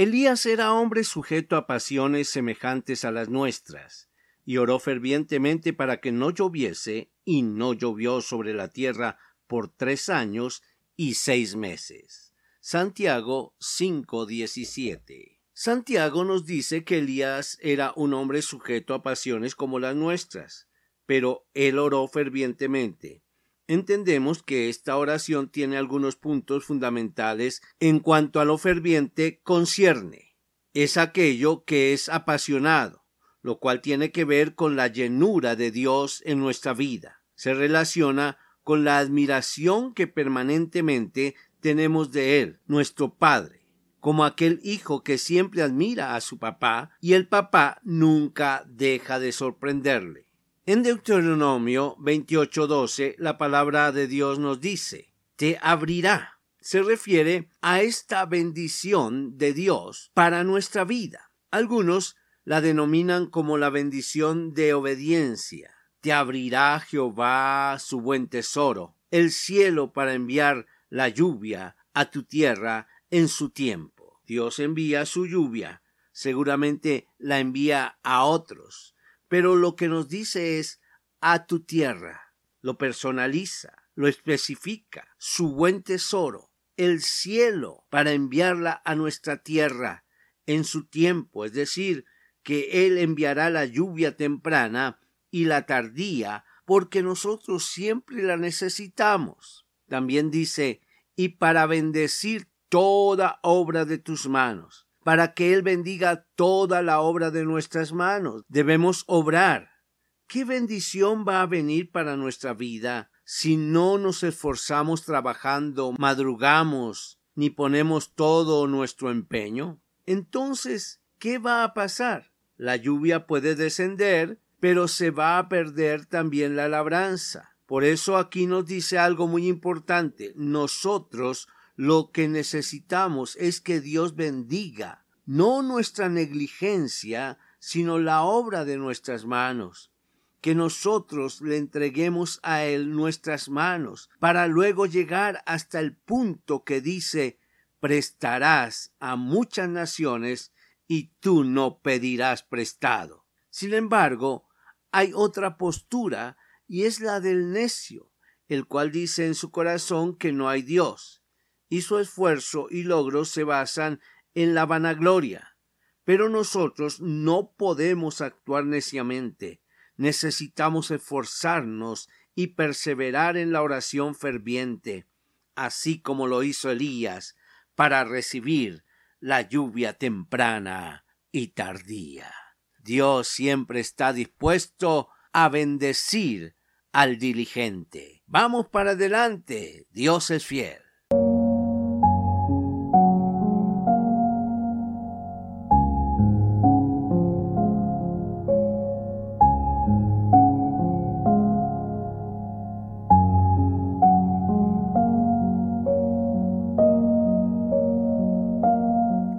Elías era hombre sujeto a pasiones semejantes a las nuestras, y oró fervientemente para que no lloviese, y no llovió sobre la tierra por tres años y seis meses. Santiago 5:17 Santiago nos dice que Elías era un hombre sujeto a pasiones como las nuestras, pero él oró fervientemente, entendemos que esta oración tiene algunos puntos fundamentales en cuanto a lo ferviente concierne. Es aquello que es apasionado, lo cual tiene que ver con la llenura de Dios en nuestra vida. Se relaciona con la admiración que permanentemente tenemos de Él, nuestro Padre, como aquel hijo que siempre admira a su papá y el papá nunca deja de sorprenderle. En Deuteronomio 28:12 la palabra de Dios nos dice, te abrirá. Se refiere a esta bendición de Dios para nuestra vida. Algunos la denominan como la bendición de obediencia. Te abrirá Jehová su buen tesoro, el cielo para enviar la lluvia a tu tierra en su tiempo. Dios envía su lluvia, seguramente la envía a otros, pero lo que nos dice es a tu tierra, lo personaliza, lo especifica, su buen tesoro, el cielo, para enviarla a nuestra tierra en su tiempo, es decir, que Él enviará la lluvia temprana y la tardía, porque nosotros siempre la necesitamos. También dice, y para bendecir toda obra de tus manos para que Él bendiga toda la obra de nuestras manos. Debemos obrar. ¿Qué bendición va a venir para nuestra vida si no nos esforzamos trabajando, madrugamos, ni ponemos todo nuestro empeño? Entonces, ¿qué va a pasar? La lluvia puede descender, pero se va a perder también la labranza. Por eso aquí nos dice algo muy importante. Nosotros lo que necesitamos es que Dios bendiga, no nuestra negligencia, sino la obra de nuestras manos, que nosotros le entreguemos a Él nuestras manos, para luego llegar hasta el punto que dice prestarás a muchas naciones y tú no pedirás prestado. Sin embargo, hay otra postura y es la del necio, el cual dice en su corazón que no hay Dios y su esfuerzo y logros se basan en la vanagloria. Pero nosotros no podemos actuar neciamente. Necesitamos esforzarnos y perseverar en la oración ferviente, así como lo hizo Elías, para recibir la lluvia temprana y tardía. Dios siempre está dispuesto a bendecir al diligente. Vamos para adelante. Dios es fiel.